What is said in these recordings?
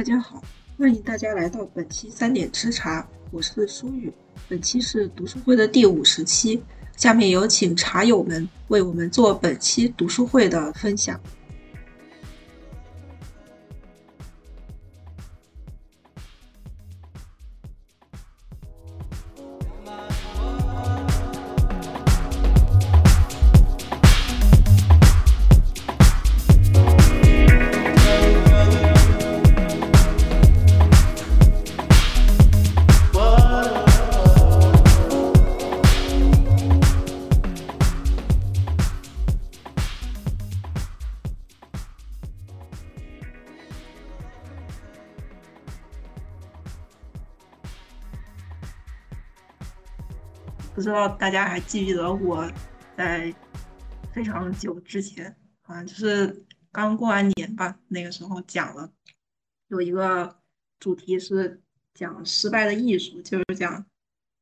大家好，欢迎大家来到本期三点吃茶，我是舒雨。本期是读书会的第五十期，下面有请茶友们为我们做本期读书会的分享。不知道大家还记不记得我在非常久之前，好像就是刚过完年吧，那个时候讲了有一个主题是讲失败的艺术，就是讲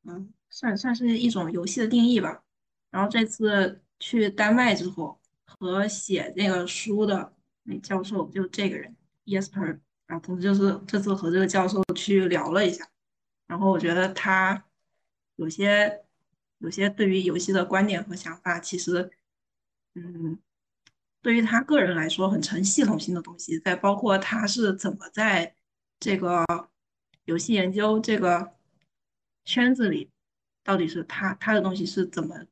嗯，算算是一种游戏的定义吧。然后这次去丹麦之后，和写那个书的那教授就这个人，Yesper，然后就是这次和这个教授去聊了一下，然后我觉得他有些。有些对于游戏的观点和想法，其实，嗯，对于他个人来说很成系统性的东西，再包括他是怎么在这个游戏研究这个圈子里，到底是他他的东西是怎么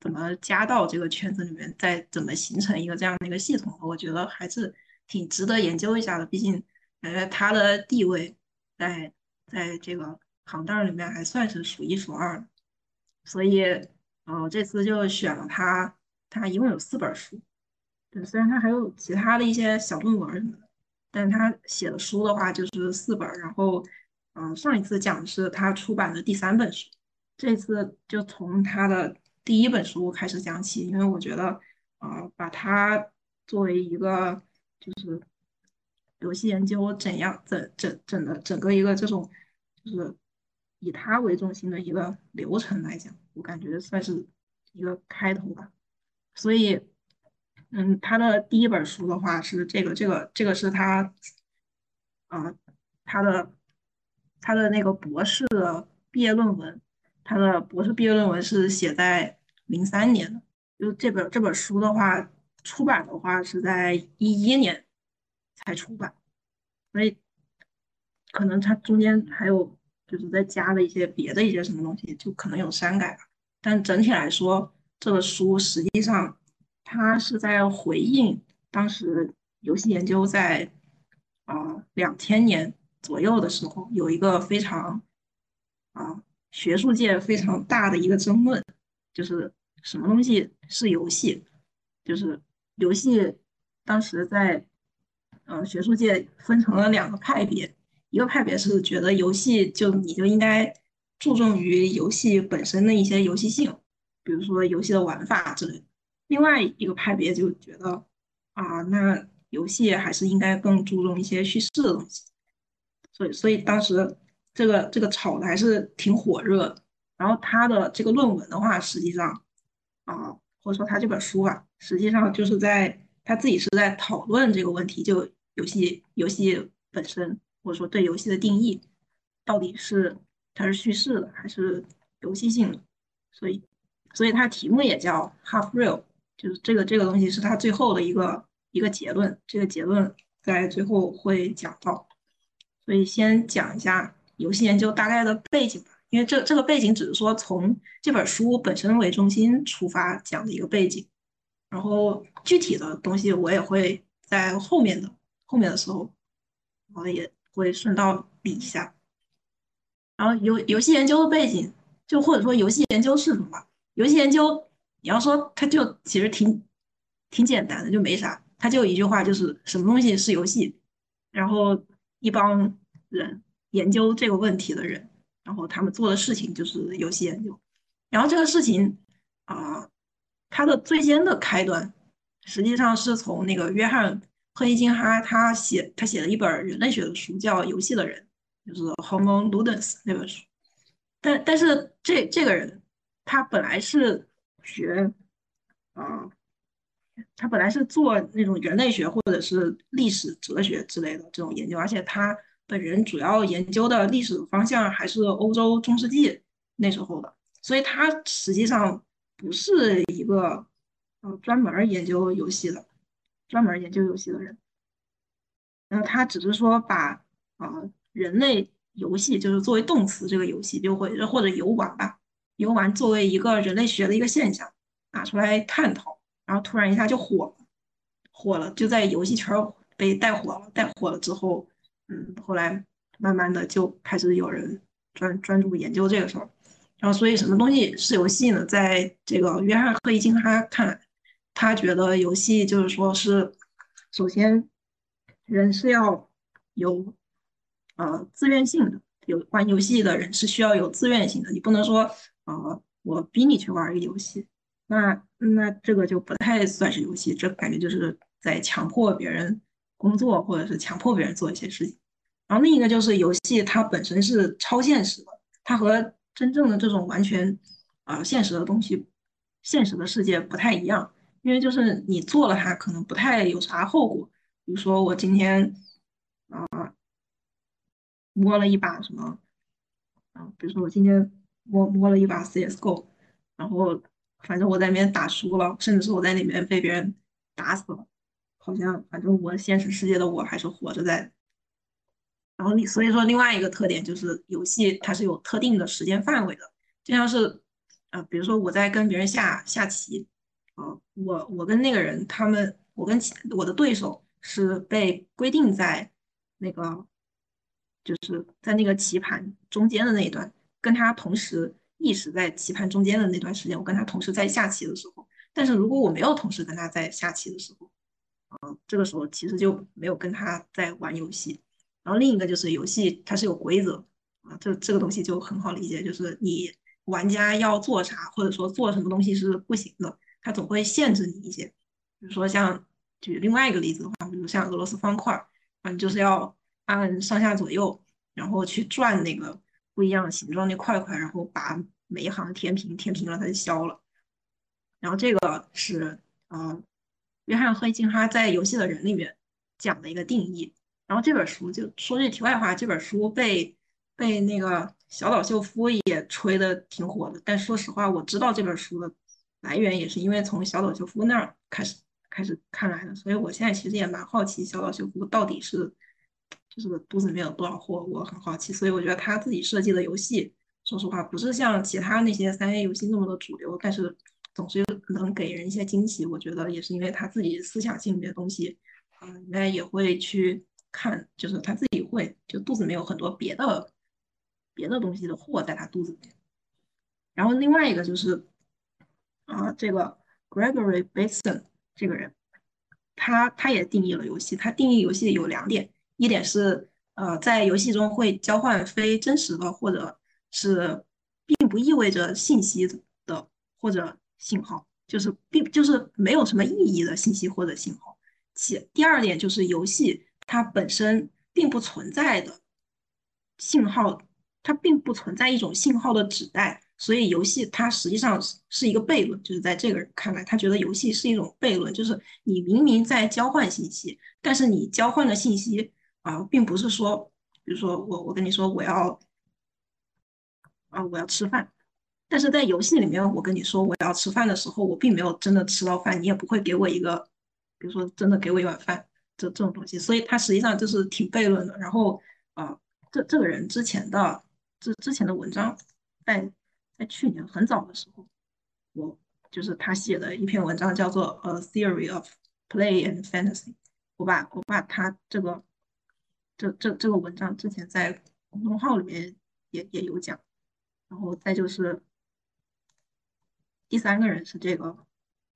怎么加到这个圈子里面，再怎么形成一个这样的一个系统，我觉得还是挺值得研究一下的。毕竟，感觉他的地位在在这个行当里面还算是数一数二的。所以，呃，这次就选了他。他一共有四本书，对，虽然他还有其他的一些小论文什么的，但他写的书的话就是四本。然后，嗯，上一次讲的是他出版的第三本书，这次就从他的第一本书开始讲起，因为我觉得，啊，把它作为一个就是游戏研究怎样整整整的整个一个这种就是。以他为中心的一个流程来讲，我感觉算是一个开头吧。所以，嗯，他的第一本书的话是这个，这个，这个是他，啊，他的他的那个博士的毕业论文，他的博士毕业论文是写在零三年的。就这本这本书的话，出版的话是在一一年才出版，所以可能他中间还有。就是再加了一些别的一些什么东西，就可能有删改吧。但整体来说，这个书实际上它是在回应当时游戏研究在啊两千年左右的时候有一个非常啊学术界非常大的一个争论，就是什么东西是游戏？就是游戏当时在呃学术界分成了两个派别。一个派别是觉得游戏就你就应该注重于游戏本身的一些游戏性，比如说游戏的玩法之类。另外一个派别就觉得啊，那游戏还是应该更注重一些叙事的东西。所以，所以当时这个这个炒的还是挺火热的。然后他的这个论文的话，实际上啊，或者说他这本书吧，实际上就是在他自己是在讨论这个问题，就游戏游戏本身。或者说对游戏的定义，到底是它是叙事的还是游戏性的？所以，所以它题目也叫 Half Real，就是这个这个东西是它最后的一个一个结论。这个结论在最后会讲到。所以先讲一下游戏研究大概的背景吧，因为这这个背景只是说从这本书本身为中心出发讲的一个背景，然后具体的东西我也会在后面的后面的时候，我也。会顺道比一下，然后游游戏研究的背景，就或者说游戏研究是什么？游戏研究，你要说它就其实挺挺简单的，就没啥，它就一句话，就是什么东西是游戏，然后一帮人研究这个问题的人，然后他们做的事情就是游戏研究，然后这个事情啊，它的最先的开端，实际上是从那个约翰。赫伊金哈他写他写了一本人类学的书，叫《游戏的人》，就是《Homo Ludens》那本书。但但是这这个人他本来是学啊他本来是做那种人类学或者是历史哲学之类的这种研究，而且他本人主要研究的历史方向还是欧洲中世纪那时候的，所以他实际上不是一个呃专门研究游戏的，专门研究游戏的人。然后他只是说把啊人类游戏就是作为动词这个游戏，就会或者游玩吧，游玩作为一个人类学的一个现象拿出来探讨。然后突然一下就火了，火了，就在游戏圈被带火了。带火了之后，嗯，后来慢慢的就开始有人专专注研究这个事儿。然后，所以什么东西是游戏呢？在这个约翰·赫伊金哈看来，他觉得游戏就是说是，首先人是要有呃自愿性的，有玩游戏的人是需要有自愿性的。你不能说呃我逼你去玩一个游戏。那那这个就不太算是游戏，这感觉就是在强迫别人工作，或者是强迫别人做一些事情。然后另一个就是游戏它本身是超现实的，它和真正的这种完全啊现实的东西、现实的世界不太一样。因为就是你做了它，可能不太有啥后果。比如说我今天啊摸了一把什么啊，比如说我今天摸摸了一把 CSGO，然后。反正我在里面打输了，甚至是我在里面被别人打死了，好像反正我现实世界的我还是活着在。然后你，所以说另外一个特点就是游戏它是有特定的时间范围的，就像是啊，比如说我在跟别人下下棋，啊，我我跟那个人他们，我跟我的对手是被规定在那个就是在那个棋盘中间的那一段，跟他同时。意识在棋盘中间的那段时间，我跟他同时在下棋的时候，但是如果我没有同时跟他在下棋的时候，啊，这个时候其实就没有跟他在玩游戏。然后另一个就是游戏它是有规则啊，这这个东西就很好理解，就是你玩家要做啥，或者说做什么东西是不行的，它总会限制你一些。比如说像举另外一个例子的话，比如像俄罗斯方块，啊，你就是要按上下左右，然后去转那个。不一样形状的块块，然后把每一行填平，填平了它就消了。然后这个是呃，约翰·赫金哈在《游戏的人》里面讲的一个定义。然后这本书就说句题外话，这本书被被那个小岛秀夫也吹的挺火的。但说实话，我知道这本书的来源也是因为从小岛秀夫那儿开始开始看来的。所以我现在其实也蛮好奇小岛秀夫到底是。就是肚子里面有多少货，我很好奇，所以我觉得他自己设计的游戏，说实话不是像其他那些三 A 游戏那么的主流，但是总是能给人一些惊喜。我觉得也是因为他自己思想性的东西，嗯，应该也会去看，就是他自己会就肚子里面有很多别的别的东西的货在他肚子里面。然后另外一个就是啊，这个 Gregory Bateson 这个人，他他也定义了游戏，他定义游戏有两点。一点是，呃，在游戏中会交换非真实的，或者是并不意味着信息的或者信号，就是并就是没有什么意义的信息或者信号。其第二点就是游戏它本身并不存在的信号，它并不存在一种信号的指代，所以游戏它实际上是是一个悖论。就是在这个人看来，他觉得游戏是一种悖论，就是你明明在交换信息，但是你交换的信息。啊，并不是说，比如说我我跟你说我要啊我要吃饭，但是在游戏里面我跟你说我要吃饭的时候，我并没有真的吃到饭，你也不会给我一个，比如说真的给我一碗饭这这种东西，所以它实际上就是挺悖论的。然后啊，这这个人之前的这之前的文章，在去年很早的时候，我就是他写的一篇文章叫做《A Theory of Play and Fantasy》，我把我把他这个。这这这个文章之前在公众号里面也也有讲，然后再就是第三个人是这个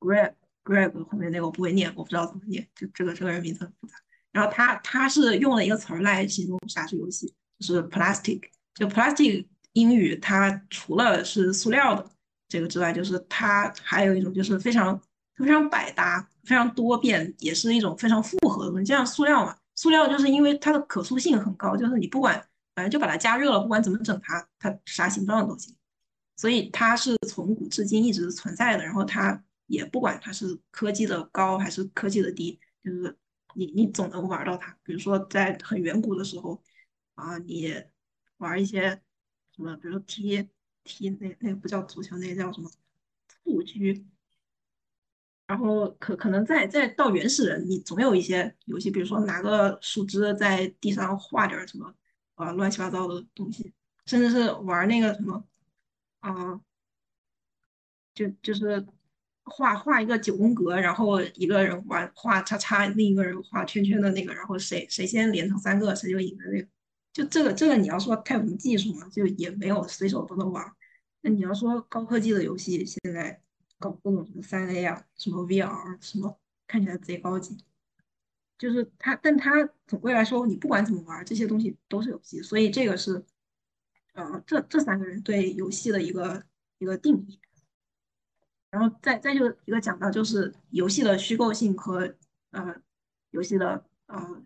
Greg Greg 后面那个我不会念，我不知道怎么念，就这个这个人名字很复杂。然后他他是用了一个词儿来形容啥是游戏，就是 plastic。就 plastic 英语它除了是塑料的这个之外，就是它还有一种就是非常非常百搭、非常多变，也是一种非常复合的东西，就像塑料嘛。塑料就是因为它的可塑性很高，就是你不管反正就把它加热了，不管怎么整它，它啥形状都行。所以它是从古至今一直存在的。然后它也不管它是科技的高还是科技的低，就是你你总能玩到它。比如说在很远古的时候啊，你玩一些什么，比如说踢踢那那个不叫足球，那个叫什么蹴鞠。然后可可能再再到原始人，你总有一些游戏，比如说拿个树枝在地上画点什么啊乱七八糟的东西，甚至是玩那个什么啊，就就是画画一个九宫格，然后一个人玩画叉叉，另一个人画圈圈的那个，然后谁谁先连成三个，谁就赢的那个。就这个这个你要说太有什么技术嘛，就也没有随手都能玩。那你要说高科技的游戏，现在。搞各种什么三 A 啊，什么 VR，什么看起来贼高级，就是它，但它总归来说，你不管怎么玩，这些东西都是游戏，所以这个是，呃，这这三个人对游戏的一个一个定义。然后再再就一个讲到，就是游戏的虚构性和呃游戏的呃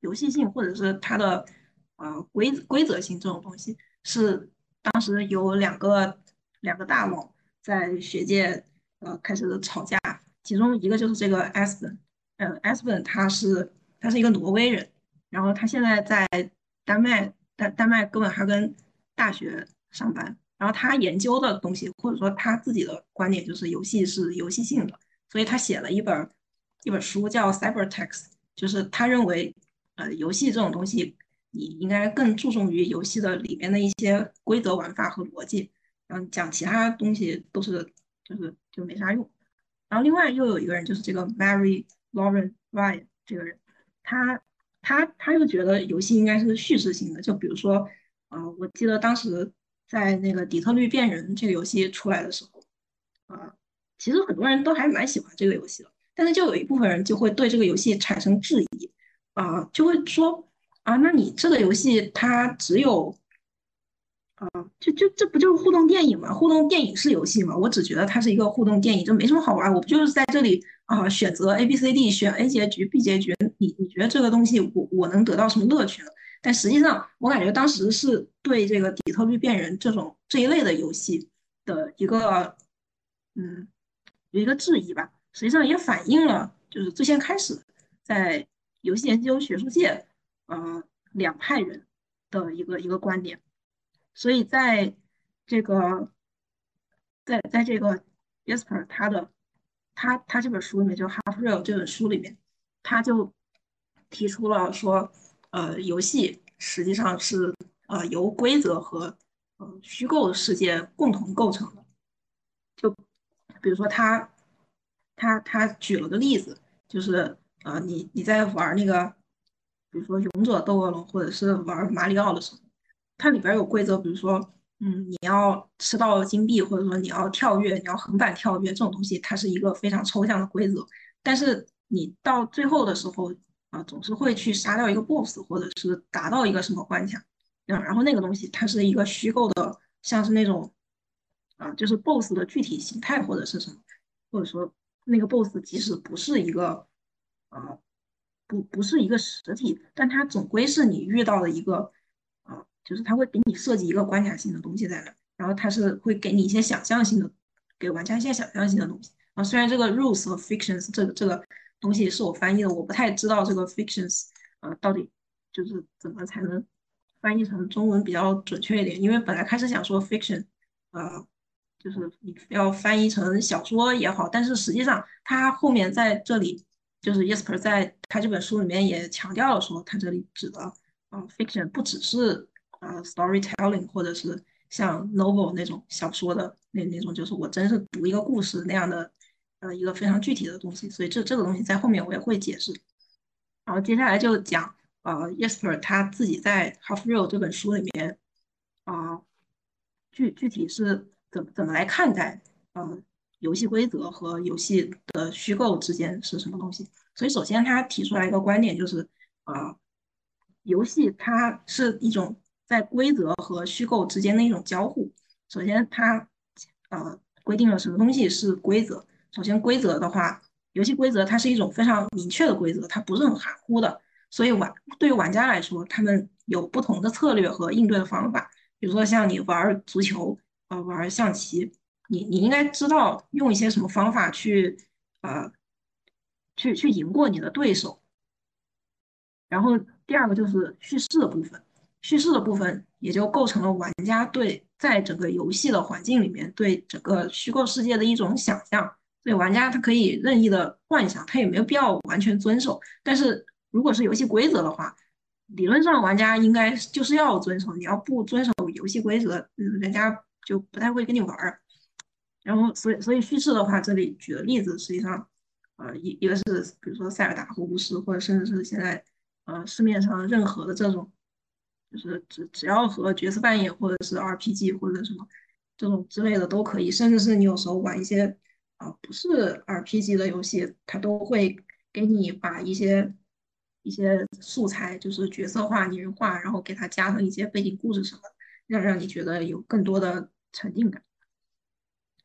游戏性，或者是它的呃规规则性这种东西，是当时有两个两个大佬在学界。呃，开始吵架，其中一个就是这个 Aspen，呃，Aspen 他是他是一个挪威人，然后他现在在丹麦丹丹麦哥本哈根大学上班，然后他研究的东西或者说他自己的观点就是游戏是游戏性的，所以他写了一本一本书叫 Cybertext，就是他认为呃游戏这种东西你应该更注重于游戏的里面的一些规则玩法和逻辑，嗯，讲其他东西都是。就是就没啥用，然后另外又有一个人，就是这个 Mary Lauren Ryan 这个人，他他他又觉得游戏应该是叙事性的，就比如说，呃，我记得当时在那个底特律变人这个游戏出来的时候，啊，其实很多人都还蛮喜欢这个游戏的，但是就有一部分人就会对这个游戏产生质疑，啊，就会说，啊，那你这个游戏它只有。啊，就就这不就是互动电影吗？互动电影是游戏吗？我只觉得它是一个互动电影，就没什么好玩。我不就是在这里啊，选择 A B C D，选 A 结局 B 结局。你你觉得这个东西我我能得到什么乐趣呢？但实际上，我感觉当时是对这个底特律变人这种这一类的游戏的一个嗯有一个质疑吧。实际上也反映了就是最先开始在游戏研究学术界呃两派人的一个一个观点。所以在这个，在在这个 Jesper 他的他他这本书里面，就《Half Real》这本书里面，他就提出了说，呃，游戏实际上是呃由规则和呃虚构的世界共同构成的。就比如说他他他举了个例子，就是呃你你在玩那个，比如说《勇者斗恶龙》或者是玩马里奥的时候。它里边有规则，比如说，嗯，你要吃到金币，或者说你要跳跃，你要横版跳跃，这种东西它是一个非常抽象的规则。但是你到最后的时候，啊，总是会去杀掉一个 boss，或者是达到一个什么关卡，嗯，然后那个东西它是一个虚构的，像是那种，啊，就是 boss 的具体形态或者是什么，或者说那个 boss 即使不是一个，啊，不不是一个实体，但它总归是你遇到的一个啊。就是它会给你设计一个关卡性的东西在那，然后它是会给你一些想象性的，给玩家一些想象性的东西啊。虽然这个 rules 和 fictions 这个这个东西是我翻译的，我不太知道这个 fictions 啊到底就是怎么才能翻译成中文比较准确一点。因为本来开始想说 fiction，啊，就是你要翻译成小说也好，但是实际上它后面在这里就是 Yesper 在他这本书里面也强调了说，他这里指的啊 fiction 不只是。呃，storytelling，或者是像 novel 那种小说的那那种，就是我真是读一个故事那样的，呃，一个非常具体的东西。所以这这个东西在后面我也会解释。然后接下来就讲，呃，Yesper 他自己在 Half Real 这本书里面，啊，具具体是怎怎么来看待，呃，游戏规则和游戏的虚构之间是什么东西？所以首先他提出来一个观点，就是，啊，游戏它是一种。在规则和虚构之间的一种交互。首先，它呃规定了什么东西是规则。首先，规则的话，游戏规则它是一种非常明确的规则，它不是很含糊的。所以玩对于玩家来说，他们有不同的策略和应对的方法。比如说，像你玩足球，呃，玩象棋，你你应该知道用一些什么方法去呃去去赢过你的对手。然后第二个就是叙事的部分，叙事的部分也就构成了玩家对在整个游戏的环境里面对整个虚构世界的一种想象。所以玩家他可以任意的幻想，他也没有必要完全遵守。但是如果是游戏规则的话，理论上玩家应该就是要遵守。你要不遵守游戏规则，人家就不太会跟你玩儿。然后，所以所以叙事的话，这里举的例子实际上，呃，一一个是比如说塞尔达或巫师，或者甚至是现在呃市面上任何的这种，就是只只要和角色扮演或者是 RPG 或者什么这种之类的都可以，甚至是你有时候玩一些。啊，不是 RPG 的游戏，它都会给你把一些一些素材，就是角色化、拟人化，然后给它加上一些背景故事什么，让让你觉得有更多的沉浸感。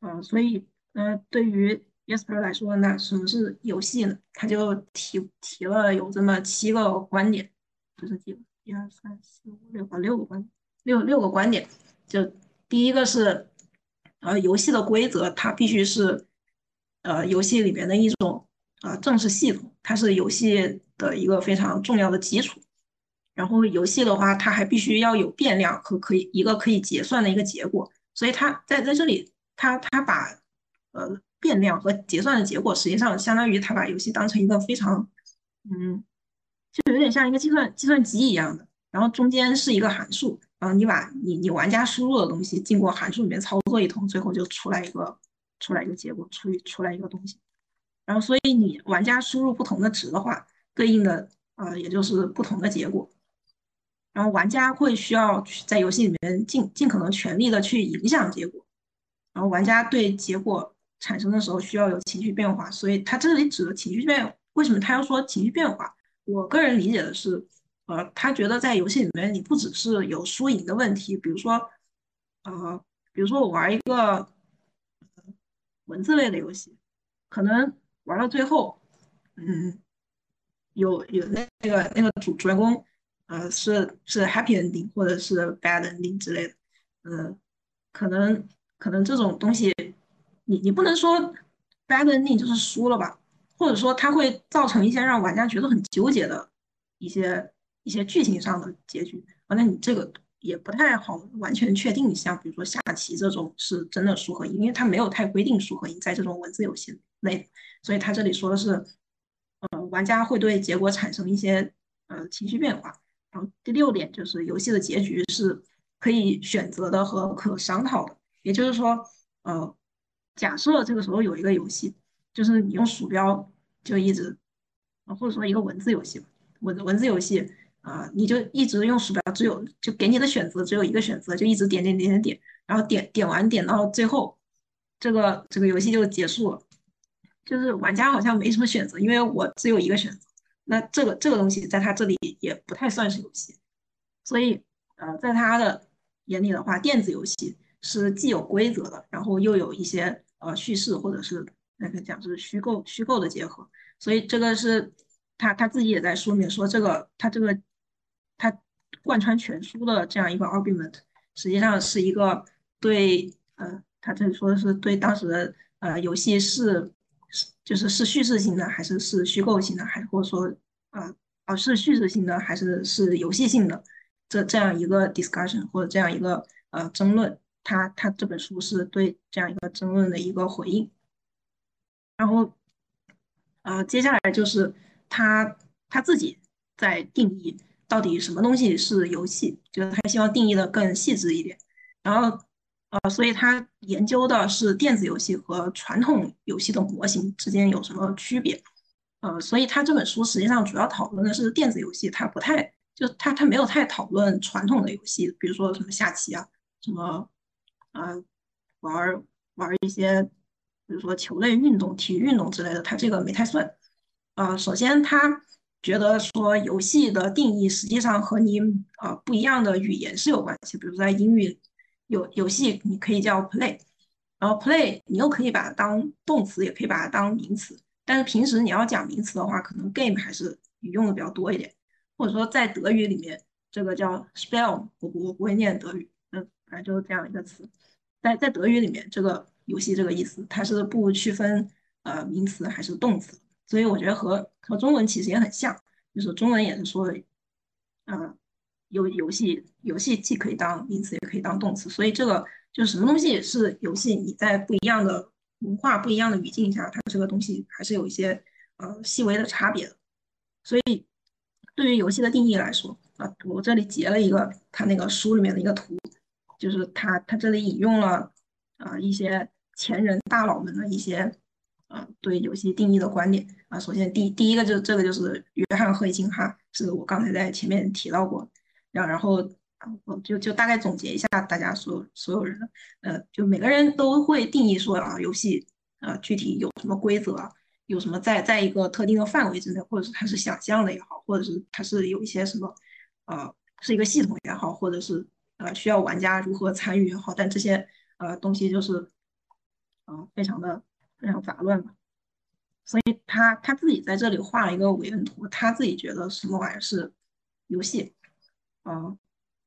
啊，所以，呃，对于 Yesper 来说，那什么是游戏呢？他就提提了有这么七个观点，就是几个？一二三四五六啊，六个观六六个观点。就第一个是，呃，游戏的规则它必须是。呃，游戏里面的一种呃正式系统，它是游戏的一个非常重要的基础。然后游戏的话，它还必须要有变量和可以一个可以结算的一个结果。所以它在在这里，它它把呃变量和结算的结果，实际上相当于它把游戏当成一个非常嗯，就有点像一个计算计算机一样的。然后中间是一个函数，然后你把你你玩家输入的东西经过函数里面操作一通，最后就出来一个。出来一个结果，出出来一个东西，然后所以你玩家输入不同的值的话，对应的呃也就是不同的结果，然后玩家会需要在游戏里面尽尽可能全力的去影响结果，然后玩家对结果产生的时候需要有情绪变化，所以他这里指的情绪变，为什么他要说情绪变化？我个人理解的是，呃，他觉得在游戏里面你不只是有输赢的问题，比如说，呃，比如说我玩一个。文字类的游戏，可能玩到最后，嗯，有有那那个那个主主人公，呃，是是 happy ending 或者是 bad ending 之类的，呃，可能可能这种东西，你你不能说 bad ending 就是输了吧，或者说它会造成一些让玩家觉得很纠结的一些一些剧情上的结局，反正你这个。也不太好完全确定，像比如说下棋这种是真的输和赢，因为它没有太规定输和赢在这种文字游戏类，所以他这里说的是，呃，玩家会对结果产生一些呃情绪变化。然后第六点就是游戏的结局是可以选择的和可商讨的，也就是说，呃，假设这个时候有一个游戏，就是你用鼠标就一直，或者说一个文字游戏，文文字游戏。啊，你就一直用鼠标，只有就给你的选择只有一个选择，就一直点点点点点，然后点点完点到最后，这个这个游戏就结束了。就是玩家好像没什么选择，因为我只有一个选择。那这个这个东西在他这里也不太算是游戏。所以呃，在他的眼里的话，电子游戏是既有规则的，然后又有一些呃叙事或者是那个讲是虚构虚构的结合。所以这个是他他自己也在说明说这个他这个。他贯穿全书的这样一个 argument，实际上是一个对呃，他这里说的是对当时的呃游戏是是就是是叙事性的还是是虚构性的，还是或者说呃啊是叙事性的还是是游戏性的这这样一个 discussion 或者这样一个呃争论，他他这本书是对这样一个争论的一个回应。然后呃接下来就是他他自己在定义。到底什么东西是游戏？就是他希望定义的更细致一点。然后，呃，所以他研究的是电子游戏和传统游戏的模型之间有什么区别。呃，所以他这本书实际上主要讨论的是电子游戏，他不太就他他没有太讨论传统的游戏，比如说什么下棋啊，什么呃玩玩一些，比如说球类运动、体育运动之类的，他这个没太算。呃，首先他。觉得说游戏的定义实际上和你呃不一样的语言是有关系，比如在英语有游戏你可以叫 play，然后 play 你又可以把它当动词，也可以把它当名词，但是平时你要讲名词的话，可能 game 还是你用的比较多一点，或者说在德语里面这个叫 spell，我我不会念德语，反正就是这样一个词，在在德语里面这个游戏这个意思，它是不区分呃名词还是动词，所以我觉得和和中文其实也很像，就是中文也是说，嗯，游游戏游戏既可以当名词也可以当动词，所以这个就是什么东西是游戏，你在不一样的文化、不一样的语境下，它这个东西还是有一些呃细微的差别的。所以对于游戏的定义来说啊，我这里截了一个他那个书里面的一个图，就是他他这里引用了啊一些前人大佬们的一些啊对游戏定义的观点啊。首先第第一个就这个就是约翰赫伊金哈，是我刚才在前面提到过。然然后，我就就大概总结一下大家所所有人，呃，就每个人都会定义说啊，游戏啊具体有什么规则，有什么在在一个特定的范围之内，或者是它是想象的也好，或者是它是有一些什么，呃，是一个系统也好，或者是呃需要玩家如何参与也好，但这些呃东西就是，嗯，非常的非常杂乱嘛。所以他他自己在这里画了一个维恩图，他自己觉得什么玩意儿是游戏。嗯，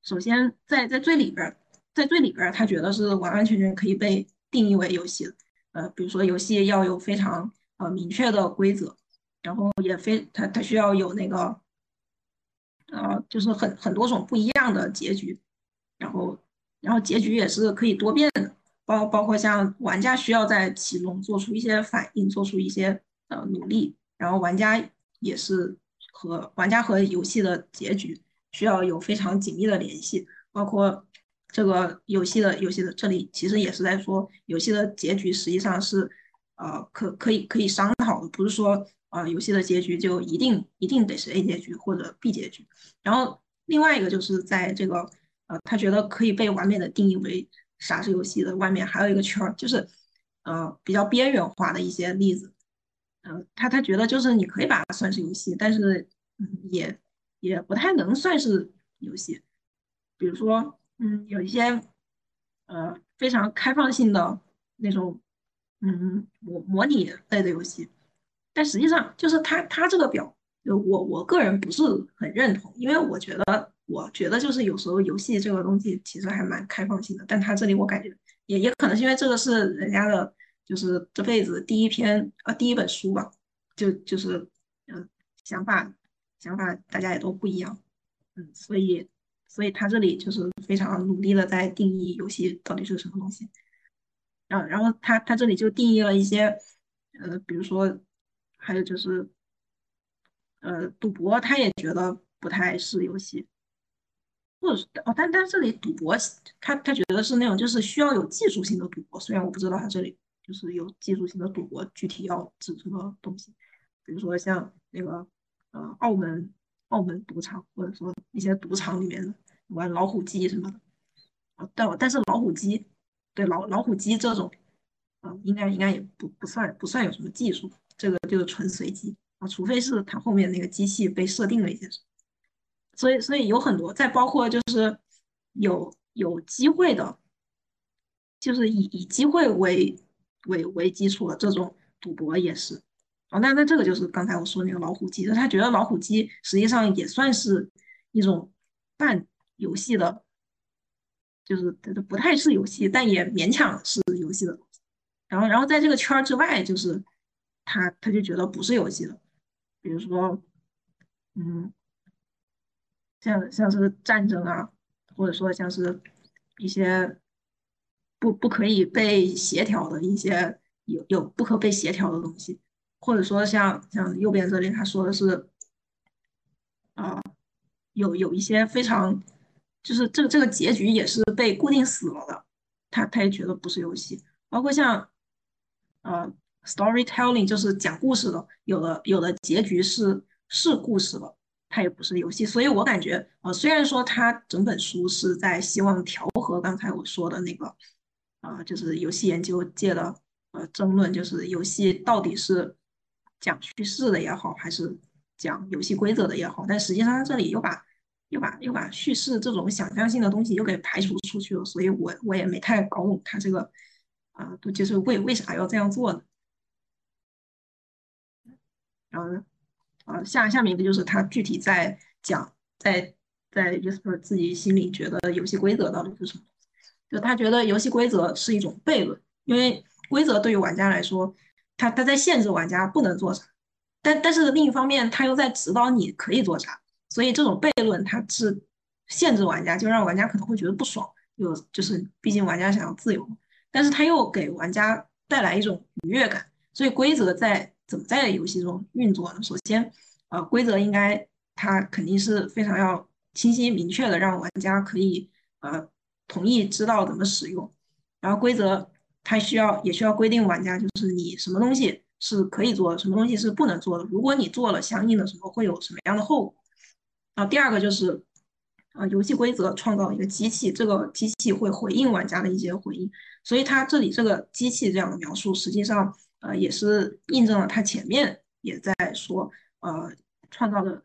首先在在最里边，在最里边，他觉得是完完全全可以被定义为游戏的。呃，比如说游戏要有非常呃明确的规则，然后也非它它需要有那个，呃，就是很很多种不一样的结局，然后然后结局也是可以多变的，包包括像玩家需要在其中做出一些反应，做出一些呃努力，然后玩家也是和玩家和游戏的结局。需要有非常紧密的联系，包括这个游戏的游戏的这里其实也是在说游戏的结局实际上是呃可可以可以商讨的，不是说啊游戏的结局就一定一定得是 A 结局或者 B 结局。然后另外一个就是在这个呃他觉得可以被完美的定义为啥是游戏的外面还有一个圈儿，就是呃比较边缘化的一些例子。嗯，他他觉得就是你可以把它算是游戏，但是嗯也。也不太能算是游戏，比如说，嗯，有一些，呃，非常开放性的那种，嗯，模模拟类的游戏，但实际上就是他他这个表，就我我个人不是很认同，因为我觉得我觉得就是有时候游戏这个东西其实还蛮开放性的，但他这里我感觉也也可能是因为这个是人家的，就是这辈子第一篇啊第一本书吧，就就是嗯想法。想法大家也都不一样，嗯，所以，所以他这里就是非常努力的在定义游戏到底是什么东西，然后，然后他他这里就定义了一些，呃，比如说，还有就是，呃，赌博他也觉得不太是游戏，或者哦，但但这里赌博他他觉得是那种就是需要有技术性的赌博，虽然我不知道他这里就是有技术性的赌博具体要指什么东西，比如说像那个。呃，澳门澳门赌场，或者说一些赌场里面的玩老虎机什么的，啊，但但是老虎机，对老老虎机这种，啊，应该应该也不不算不算有什么技术，这个就是纯随机啊，除非是它后面那个机器被设定了一些什么，所以所以有很多，再包括就是有有机会的，就是以以机会为为为基础的这种赌博也是。哦，那那这个就是刚才我说那个老虎机，他觉得老虎机实际上也算是一种半游戏的，就是不太是游戏，但也勉强是游戏的。然后，然后在这个圈儿之外，就是他他就觉得不是游戏的，比如说，嗯，像像是战争啊，或者说像是一些不不可以被协调的一些有有不可被协调的东西。或者说像像右边这里他说的是，啊，有有一些非常，就是这个这个结局也是被固定死了的，他他也觉得不是游戏。包括像，呃，storytelling 就是讲故事的，有的有的结局是是故事了，它也不是游戏。所以我感觉，呃，虽然说它整本书是在希望调和刚才我说的那个，啊，就是游戏研究界的呃争论，就是游戏到底是。讲叙事的也好，还是讲游戏规则的也好，但实际上它这里又把又把又把叙事这种想象性的东西又给排除出去了，所以我我也没太搞懂他这个啊，就是为为啥要这样做呢？然后呢啊，下下面一个就是他具体在讲，在在就是自己心里觉得游戏规则到底是什么？就他觉得游戏规则是一种悖论，因为规则对于玩家来说，他他在限制玩家不能做啥，但但是另一方面，他又在指导你可以做啥。所以这种悖论它是限制玩家，就让玩家可能会觉得不爽。有就是毕竟玩家想要自由，但是他又给玩家带来一种愉悦感。所以规则在怎么在游戏中运作呢？首先，呃，规则应该它肯定是非常要清晰明确的，让玩家可以呃同意知道怎么使用。然后规则它需要也需要规定玩家，就是你什么东西是可以做的，什么东西是不能做的。如果你做了相应的什么，会有什么样的后果？然后第二个就是，呃，游戏规则创造一个机器，这个机器会回应玩家的一些回应。所以它这里这个机器这样的描述，实际上。呃，也是印证了他前面也在说，呃，创造的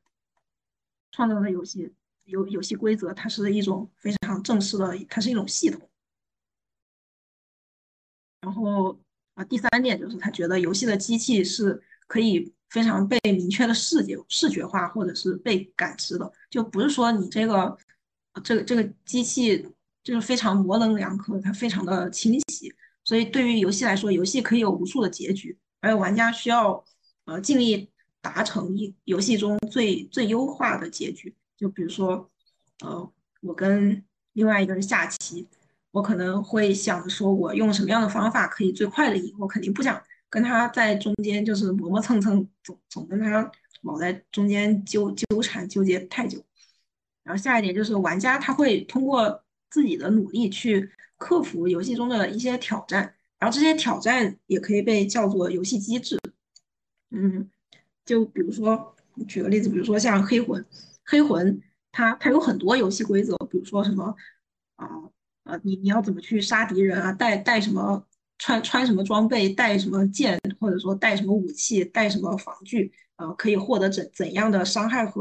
创造的游戏游游戏规则，它是一种非常正式的，它是一种系统。然后啊，第三点就是他觉得游戏的机器是可以非常被明确的视觉视觉化或者是被感知的，就不是说你这个这个这个机器就是非常模棱两可，它非常的清晰。所以对于游戏来说，游戏可以有无数的结局，而玩家需要呃尽力达成一游戏中最最优化的结局。就比如说，呃，我跟另外一个人下棋，我可能会想说我用什么样的方法可以最快的赢，我肯定不想跟他在中间就是磨磨蹭蹭，总总跟他老在中间纠纠缠纠结太久。然后下一点就是玩家他会通过自己的努力去。克服游戏中的一些挑战，然后这些挑战也可以被叫做游戏机制。嗯，就比如说举个例子，比如说像黑魂，黑魂它它有很多游戏规则，比如说什么啊啊你你要怎么去杀敌人啊，带带什么穿穿什么装备，带什么剑，或者说带什么武器，带什么防具，呃可以获得怎怎样的伤害和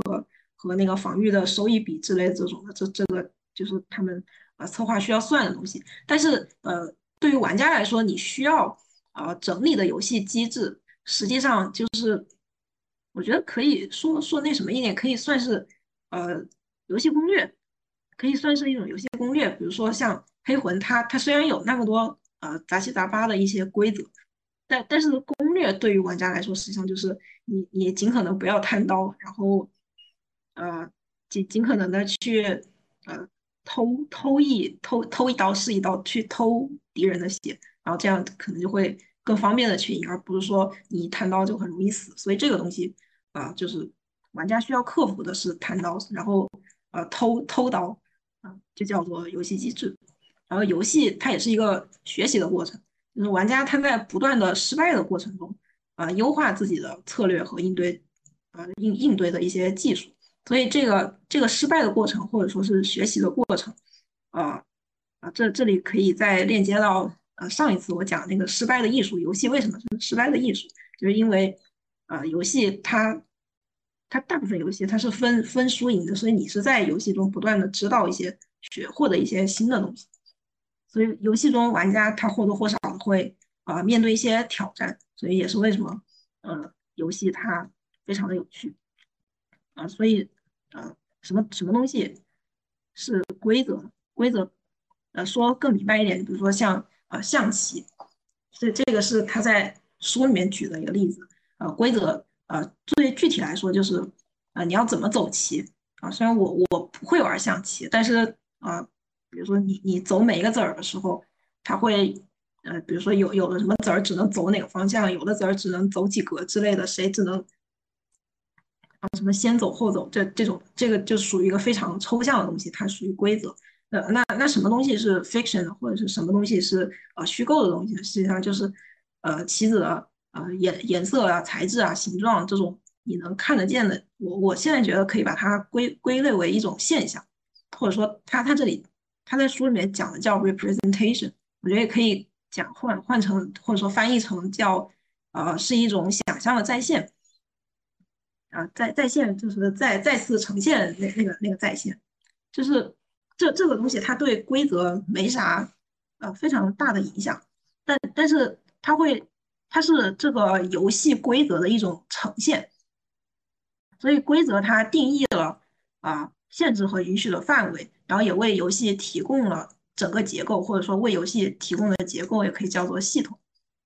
和那个防御的收益比之类的这种的，这这个就是他们。啊，策划需要算的东西，但是呃，对于玩家来说，你需要啊整理的游戏机制，实际上就是我觉得可以说说那什么一点，可以算是呃游戏攻略，可以算是一种游戏攻略。比如说像黑魂，它它虽然有那么多呃杂七杂八的一些规则，但但是攻略对于玩家来说，实际上就是你你尽可能不要贪刀，然后呃尽尽可能的去呃。偷偷一偷偷一刀是一刀，去偷敌人的血，然后这样可能就会更方便的去赢，而不是说你贪刀就很容易死。所以这个东西啊，就是玩家需要克服的是贪刀，然后呃偷偷刀啊，就叫做游戏机制。然后游戏它也是一个学习的过程，就是玩家他在不断的失败的过程中啊，优化自己的策略和应对啊应应对的一些技术。所以这个这个失败的过程，或者说是学习的过程，啊啊，这这里可以再链接到呃上一次我讲那个失败的艺术游戏为什么是失败的艺术，就是因为啊游戏它它大部分游戏它是分分输赢的，所以你是在游戏中不断的知道一些学获得一些新的东西，所以游戏中玩家他或多或少会啊面对一些挑战，所以也是为什么呃游戏它非常的有趣啊，所以。呃，什么什么东西是规则？规则，呃，说更明白一点，比如说像呃象棋，这这个是他在书里面举的一个例子。呃，规则，呃，最具体来说就是，呃，你要怎么走棋啊？虽然我我不会玩象棋，但是啊，比如说你你走每一个子儿的时候，他会，呃，比如说有有的什么子儿只能走哪个方向，有的子儿只能走几格之类的，谁只能。啊，什么先走后走，这这种这个就属于一个非常抽象的东西，它属于规则。呃，那那什么东西是 fiction 或者是什么东西是呃虚构的东西？实际上就是呃棋子的呃颜颜色啊、材质啊、形状这种你能看得见的。我我现在觉得可以把它归归类为一种现象，或者说它它这里它在书里面讲的叫 representation，我觉得也可以讲换换成或者说翻译成叫呃是一种想象的再现。啊，在在线就是再再次呈现那那个那个在线，就是这这个东西它对规则没啥呃非常大的影响，但但是它会它是这个游戏规则的一种呈现，所以规则它定义了啊限制和允许的范围，然后也为游戏提供了整个结构，或者说为游戏提供的结构也可以叫做系统。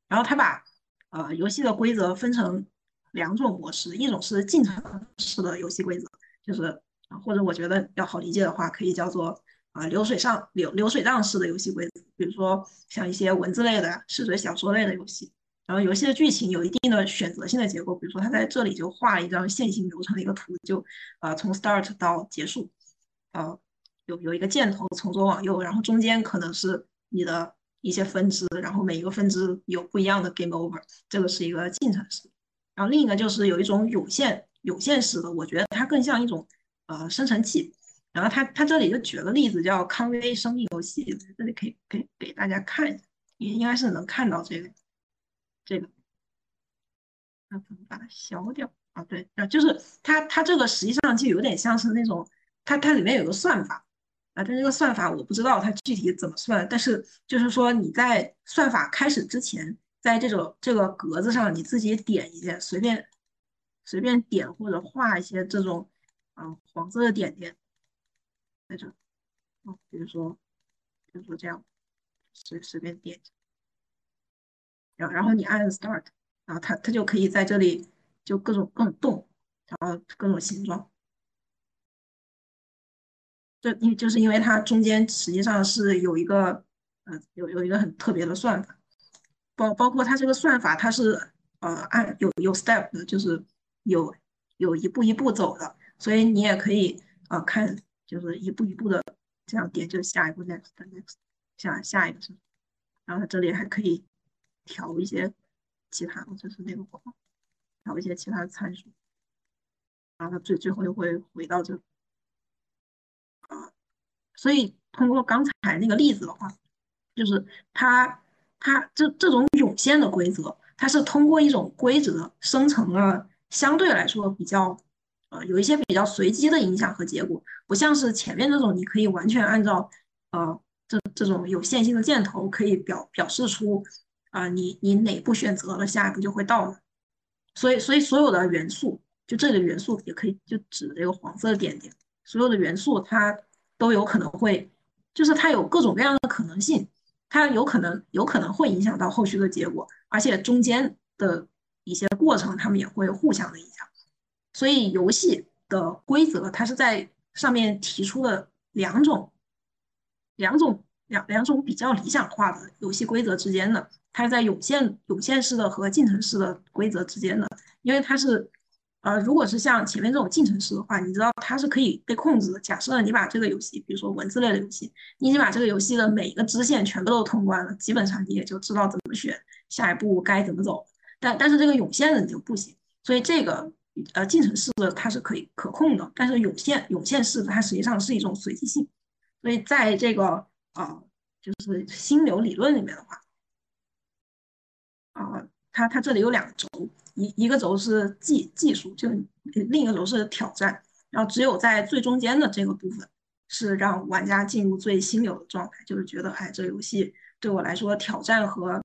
然后他把呃游戏的规则分成两种模式，一种是进程式的游戏规则，就是啊或者我觉得要好理解的话，可以叫做啊流水上流流水账式的游戏规则，比如说像一些文字类的、视觉小说类的游戏。然后游戏的剧情有一定的选择性的结构，比如说他在这里就画了一张线性流程的一个图，就啊从 start 到结束，呃有有一个箭头从左往右，然后中间可能是你的一些分支，然后每一个分支有不一样的 game over，这个是一个进程式。然后另一个就是有一种涌现涌现式的，我觉得它更像一种呃生成器。然后他他这里就举了个例子叫康威生命游戏，这里可以给给大家看一下，也应该是能看到这个。这个，那怎么把它消掉啊？对，啊，就是它，它这个实际上就有点像是那种，它它里面有个算法啊，但这个算法我不知道它具体怎么算，但是就是说你在算法开始之前，在这种这个格子上你自己点一下，随便随便点或者画一些这种啊黄色的点点在这，啊，比如说比如说这样，随随便点。然后你按 Start，然后它它就可以在这里就各种各种动，然后各种形状。这因就是因为它中间实际上是有一个呃有有一个很特别的算法，包包括它这个算法它是呃按有有 step 的，就是有有一步一步走的，所以你也可以呃看就是一步一步的这样点，就下一步 next next 下下一个是，然后它这里还可以。调一些其他的，就是那个框，调一些其他的参数，然后它最最后又会回到这啊。所以通过刚才那个例子的话，就是它它这这种涌现的规则，它是通过一种规则生成了相对来说比较呃有一些比较随机的影响和结果，不像是前面这种你可以完全按照呃这这种有线性的箭头可以表表示出。啊，你你哪步选择了，下一步就会到了。所以，所以所有的元素，就这里的元素也可以就指这个黄色的点点，所有的元素它都有可能会，就是它有各种各样的可能性，它有可能有可能会影响到后续的结果，而且中间的一些过程，它们也会互相的影响。所以，游戏的规则它是在上面提出了两种两种两两种比较理想化的游戏规则之间的。它是在涌现涌现式的和进程式的规则之间的，因为它是，呃，如果是像前面这种进程式的话，你知道它是可以被控制的。假设你把这个游戏，比如说文字类的游戏，你已经把这个游戏的每一个支线全部都通关了，基本上你也就知道怎么选下一步该怎么走。但但是这个涌现的你就不行，所以这个呃进程式的它是可以可控的，但是涌现涌现式的它实际上是一种随机性。所以在这个啊就是心流理论里面的话。啊，它它这里有两个轴，一一个轴是技技术，就另一个轴是挑战。然后只有在最中间的这个部分，是让玩家进入最心流的状态，就是觉得，哎，这游戏对我来说挑战和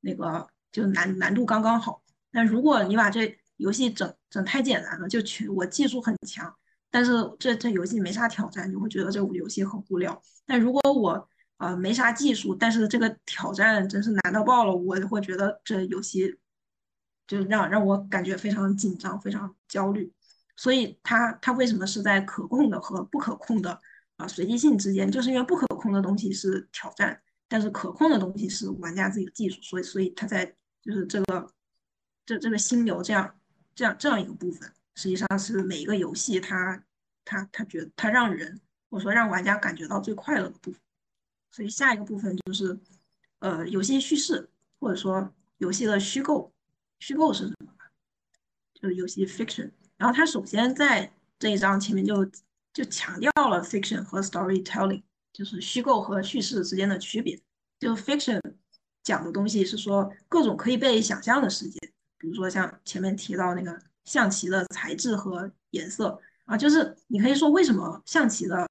那个就难难度刚刚好。但如果你把这游戏整整太简单了，就全我技术很强，但是这这游戏没啥挑战，你会觉得这游戏很无聊。但如果我啊，没啥技术，但是这个挑战真是难到爆了，我会觉得这游戏就让让我感觉非常紧张，非常焦虑。所以它它为什么是在可控的和不可控的啊随机性之间？就是因为不可控的东西是挑战，但是可控的东西是玩家自己的技术，所以所以它在就是这个这这个心流这样这样这样一个部分，实际上是每一个游戏它它它觉得它让人或者说让玩家感觉到最快乐的部分。所以下一个部分就是，呃，游戏叙事或者说游戏的虚构，虚构是什么？就是游戏 fiction。然后它首先在这一章前面就就强调了 fiction 和 storytelling，就是虚构和叙事之间的区别。就 fiction 讲的东西是说各种可以被想象的世界，比如说像前面提到那个象棋的材质和颜色啊，就是你可以说为什么象棋的。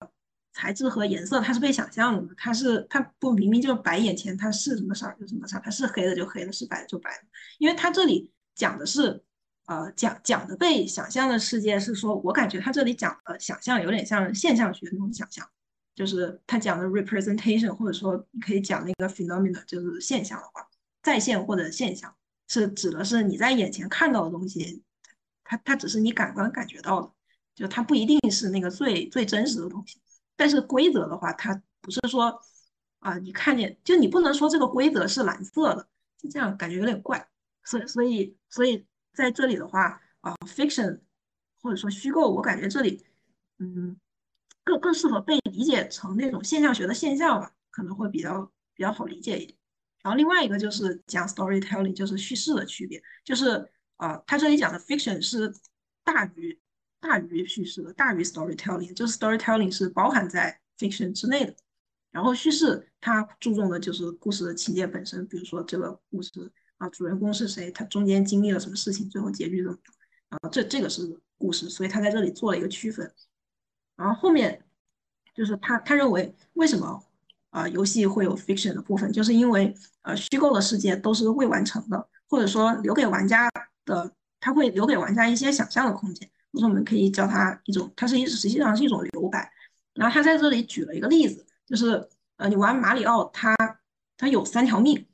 材质和颜色，它是被想象的，它是它不明明就是摆眼前，它是什么色就什么色，它是黑的就黑的，是白的就白的。因为它这里讲的是，呃，讲讲的被想象的世界是说，我感觉它这里讲的想象有点像现象学那种想象，就是它讲的 representation，或者说你可以讲那个 phenomena，就是现象的话，在线或者现象，是指的是你在眼前看到的东西，它它只是你感官感觉到的，就它不一定是那个最最真实的东西。但是规则的话，它不是说啊，你看见就你不能说这个规则是蓝色的，就这样感觉有点怪。所以所以所以在这里的话啊，fiction 或者说虚构，我感觉这里嗯更更适合被理解成那种现象学的现象吧，可能会比较比较好理解一点。然后另外一个就是讲 storytelling，就是叙事的区别，就是啊，他这里讲的 fiction 是大于大于叙事的，大于 storytelling，就是 storytelling 是包含在 fiction 之内的。然后叙事它注重的就是故事的情节本身，比如说这个故事啊，主人公是谁，他中间经历了什么事情，最后结局怎么啊，这这个是故事，所以他在这里做了一个区分。然后后面就是他他认为为什么？啊，游戏会有 fiction 的部分，就是因为呃，虚构的世界都是未完成的，或者说留给玩家的，他会留给玩家一些想象的空间。或者我们可以叫它一种，它是一实际上是一种留白。然后他在这里举了一个例子，就是呃，你玩马里奥，它它有三条命。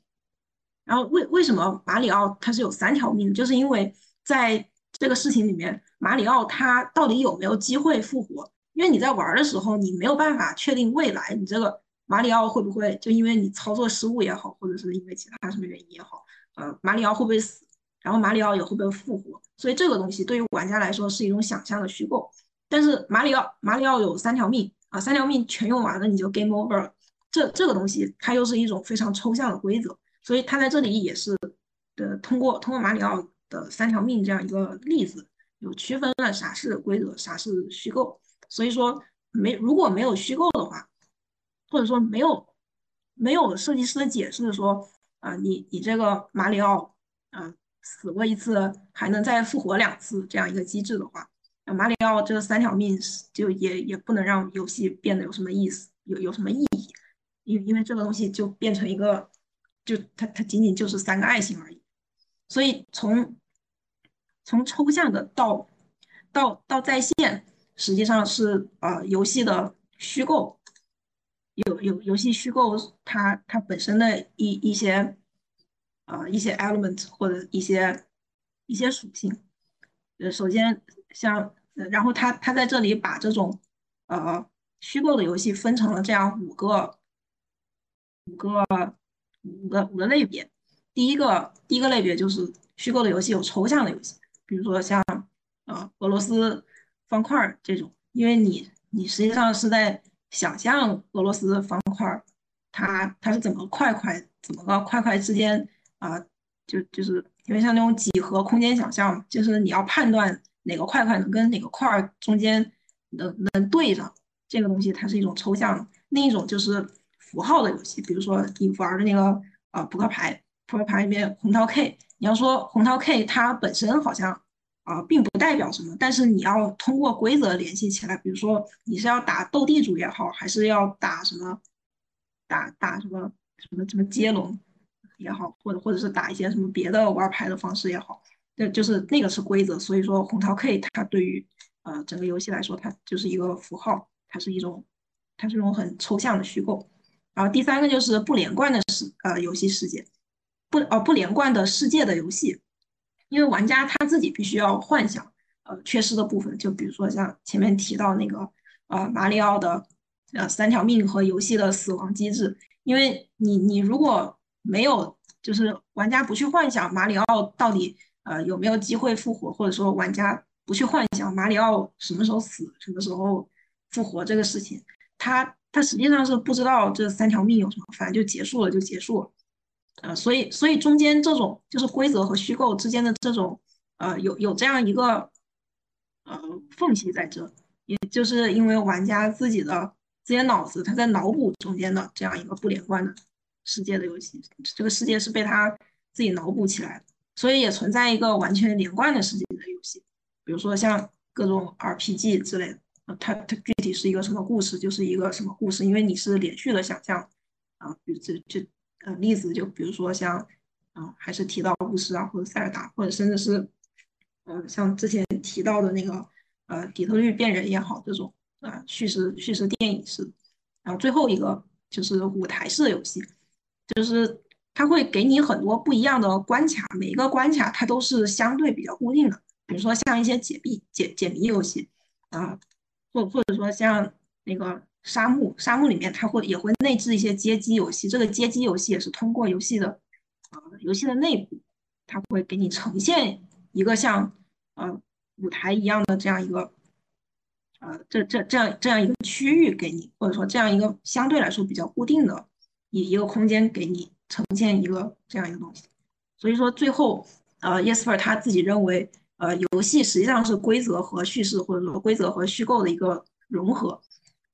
然后为为什么马里奥它是有三条命？就是因为在这个事情里面，马里奥他到底有没有机会复活？因为你在玩的时候，你没有办法确定未来，你这个。马里奥会不会就因为你操作失误也好，或者是因为其他什么原因也好，呃，马里奥会不会死？然后马里奥也会不会复活？所以这个东西对于玩家来说是一种想象的虚构。但是马里奥，马里奥有三条命啊，三条命全用完了你就 game over 了。这这个东西它又是一种非常抽象的规则，所以它在这里也是的通过通过马里奥的三条命这样一个例子，有区分了啥是规则，啥是虚构。所以说没如果没有虚构的话。或者说没有没有设计师的解释说啊，你你这个马里奥啊死过一次还能再复活两次这样一个机制的话，那马里奥这三条命就也也不能让游戏变得有什么意思，有有什么意义？因因为这个东西就变成一个，就它它仅仅就是三个爱心而已。所以从从抽象的到到到在线，实际上是呃游戏的虚构。有有游戏虚构，它它本身的一一些，呃一些 element 或者一些一些属性，呃首先像，然后它它在这里把这种呃虚构的游戏分成了这样五个五个五个五个类别。第一个第一个类别就是虚构的游戏有抽象的游戏，比如说像呃俄罗斯方块这种，因为你你实际上是在。想象俄罗斯方块，它它是怎么块块怎么个块块之间啊，就就是因为像那种几何空间想象，就是你要判断哪个块块能跟哪个块中间能能对上，这个东西它是一种抽象的。另一种就是符号的游戏，比如说你玩的那个啊扑克牌，扑克牌里面红桃 K，你要说红桃 K 它本身好像。啊，并不代表什么，但是你要通过规则联系起来。比如说，你是要打斗地主也好，还是要打什么，打打什么什么什么接龙也好，或者或者是打一些什么别的玩牌的方式也好，那就是那个是规则。所以说，红桃 K 它对于呃整个游戏来说，它就是一个符号，它是一种它是一种很抽象的虚构。然后第三个就是不连贯的世呃游戏世界，不哦不连贯的世界的游戏。因为玩家他自己必须要幻想，呃，缺失的部分，就比如说像前面提到那个，呃，马里奥的，呃，三条命和游戏的死亡机制。因为你你如果没有，就是玩家不去幻想马里奥到底，呃，有没有机会复活，或者说玩家不去幻想马里奥什么时候死，什么时候复活这个事情，他他实际上是不知道这三条命有什么，反正就结束了就结束了。呃，所以，所以中间这种就是规则和虚构之间的这种，呃，有有这样一个，呃，缝隙在这，也就是因为玩家自己的自己脑子他在脑补中间的这样一个不连贯的世界的游戏，这个世界是被他自己脑补起来的，所以也存在一个完全连贯的世界的游戏，比如说像各种 RPG 之类的，它它具体是一个什么故事，就是一个什么故事，因为你是连续的想象，啊，比如这这。呃，例子就比如说像，啊，还是提到巫师啊，或者塞尔达，或者甚至是，呃，像之前提到的那个，呃，底特律变人也好，这种啊，叙事叙事电影式。然后最后一个就是舞台式游戏，就是它会给你很多不一样的关卡，每一个关卡它都是相对比较固定的。比如说像一些解密解解谜游戏啊，或或者说像那个沙漠，沙漠里面它会也会内置一些街机游戏，这个街机游戏也是通过游戏的啊游戏的内部，它会给你呈现一个像呃舞台一样的这样一个。呃，这这这样这样一个区域给你，或者说这样一个相对来说比较固定的一一个空间给你呈现一个这样一个东西。所以说最后，呃，Yesper 他自己认为，呃，游戏实际上是规则和叙事，或者说规则和虚构的一个融合。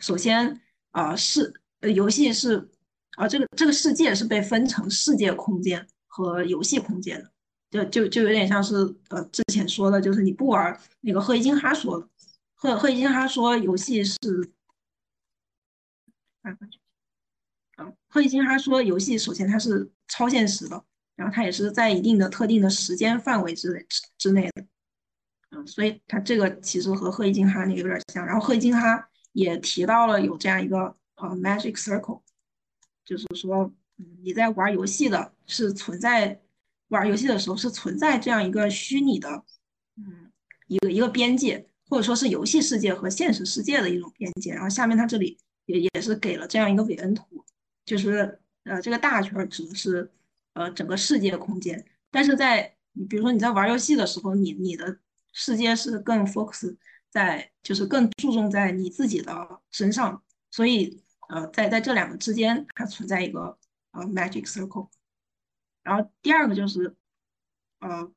首先，啊，是呃，游戏是啊，这个这个世界是被分成世界空间和游戏空间的，就就就有点像是呃之前说的，就是你不玩那个赫伊金哈说。赫赫伊金哈说，游戏是，赫伊金哈说，游戏首先它是超现实的，然后它也是在一定的特定的时间范围之内之之内的，嗯，所以它这个其实和赫伊金哈那个有点像。然后赫伊金哈也提到了有这样一个呃 magic circle，就是说，嗯，你在玩游戏的是存在玩游戏的时候是存在这样一个虚拟的，嗯，一个一个边界。或者说是游戏世界和现实世界的一种边界，然后下面它这里也也是给了这样一个韦恩图，就是呃这个大圈指的是呃整个世界空间，但是在你比如说你在玩游戏的时候，你你的世界是更 focus 在就是更注重在你自己的身上，所以呃在在这两个之间它存在一个呃 magic circle，然后第二个就是呃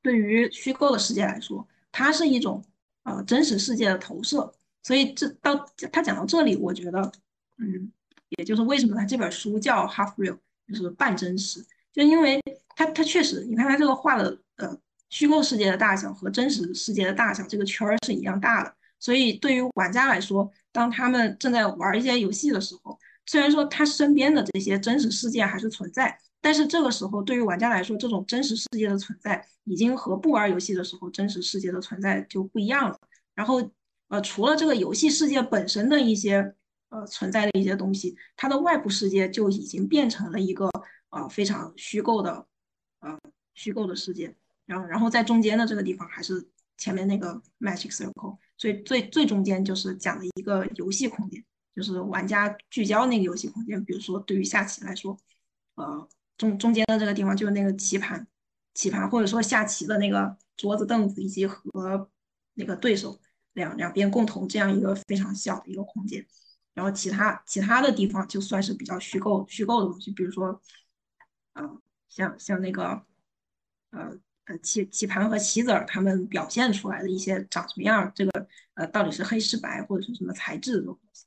对于虚构的世界来说，它是一种。呃，真实世界的投射，所以这到他讲到这里，我觉得，嗯，也就是为什么他这本书叫 Half Real，就是半真实，就因为他他确实，你看他这个画的，呃，虚构世界的大小和真实世界的大小，这个圈儿是一样大的，所以对于玩家来说，当他们正在玩一些游戏的时候，虽然说他身边的这些真实世界还是存在。但是这个时候，对于玩家来说，这种真实世界的存在已经和不玩游戏的时候真实世界的存在就不一样了。然后，呃，除了这个游戏世界本身的一些呃存在的一些东西，它的外部世界就已经变成了一个呃非常虚构的呃虚构的世界。然后，然后在中间的这个地方还是前面那个 magic circle，所以最最中间就是讲的一个游戏空间，就是玩家聚焦那个游戏空间。比如说，对于下棋来说，呃。中中间的这个地方就是那个棋盘，棋盘或者说下棋的那个桌子凳子，以及和那个对手两两边共同这样一个非常小的一个空间。然后其他其他的地方就算是比较虚构虚构的东西，比如说，呃，像像那个，呃呃棋棋盘和棋子儿他们表现出来的一些长什么样，这个呃到底是黑是白或者是什么材质的东西。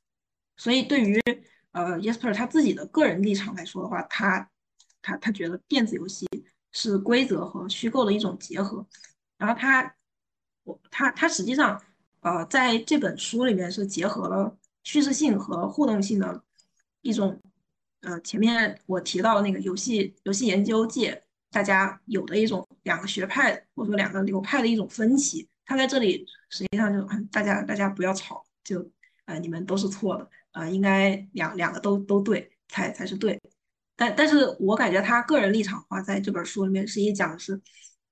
所以对于呃 Yesper 他自己的个人立场来说的话，他。他他觉得电子游戏是规则和虚构的一种结合，然后他我他他实际上呃在这本书里面是结合了叙事性和互动性的一种呃前面我提到那个游戏游戏研究界大家有的一种两个学派或者说两个流派的一种分歧，他在这里实际上就大家大家不要吵，就呃你们都是错的，呃应该两两个都都对才才是对。但但是我感觉他个人立场的话，在这本书里面实际讲的是，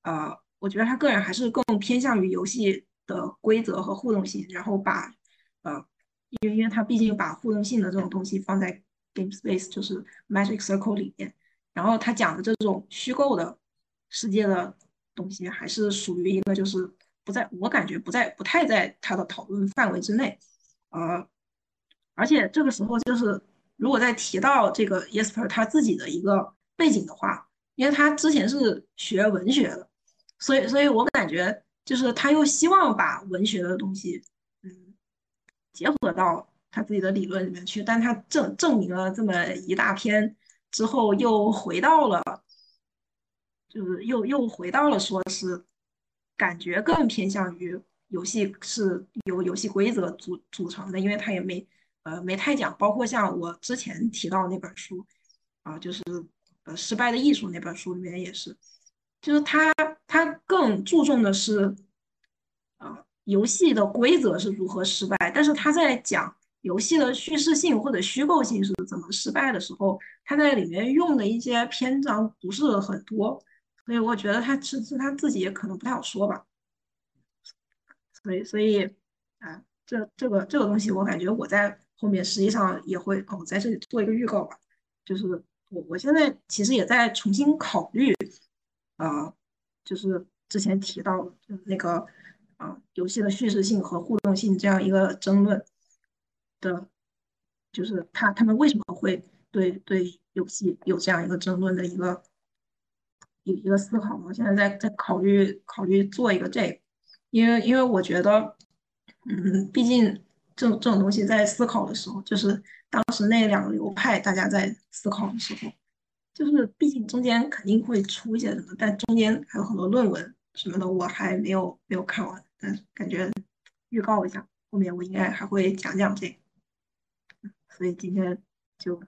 呃，我觉得他个人还是更偏向于游戏的规则和互动性，然后把，呃，因为因为他毕竟把互动性的这种东西放在 game space 就是 magic circle 里面，然后他讲的这种虚构的世界的东西，还是属于一个就是不在我感觉不在不太在他的讨论范围之内，呃，而且这个时候就是。如果再提到这个 Yesper 他自己的一个背景的话，因为他之前是学文学的，所以，所以我感觉就是他又希望把文学的东西，结合到他自己的理论里面去，但他证证明了这么一大篇之后，又回到了，就是又又回到了说是感觉更偏向于游戏是由游戏规则组组成的，因为他也没。呃，没太讲，包括像我之前提到那本书，啊，就是呃失败的艺术那本书里面也是，就是他他更注重的是，啊，游戏的规则是如何失败，但是他在讲游戏的叙事性或者虚构性是怎么失败的时候，他在里面用的一些篇章不是很多，所以我觉得他是是他自己也可能不太好说吧。所以所以啊，这这个这个东西，我感觉我在后面实际上也会哦，在这里做一个预告吧，就是我我现在其实也在重新考虑，啊，就是之前提到的那个啊，游戏的叙事性和互动性这样一个争论。的，就是他他们为什么会对对游戏有这样一个争论的一个一一个思考？我现在在在考虑考虑做一个这个，因为因为我觉得，嗯，毕竟这种这种东西在思考的时候，就是当时那两个流派大家在思考的时候，就是毕竟中间肯定会出一些什么，但中间还有很多论文什么的，我还没有没有看完，但感觉预告一下，后面我应该还会讲讲这个。所以今天就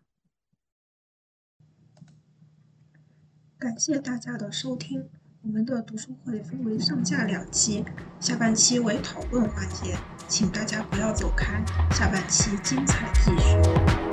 感谢大家的收听。我们的读书会分为上下两期，下半期为讨论环节，请大家不要走开，下半期精彩继续。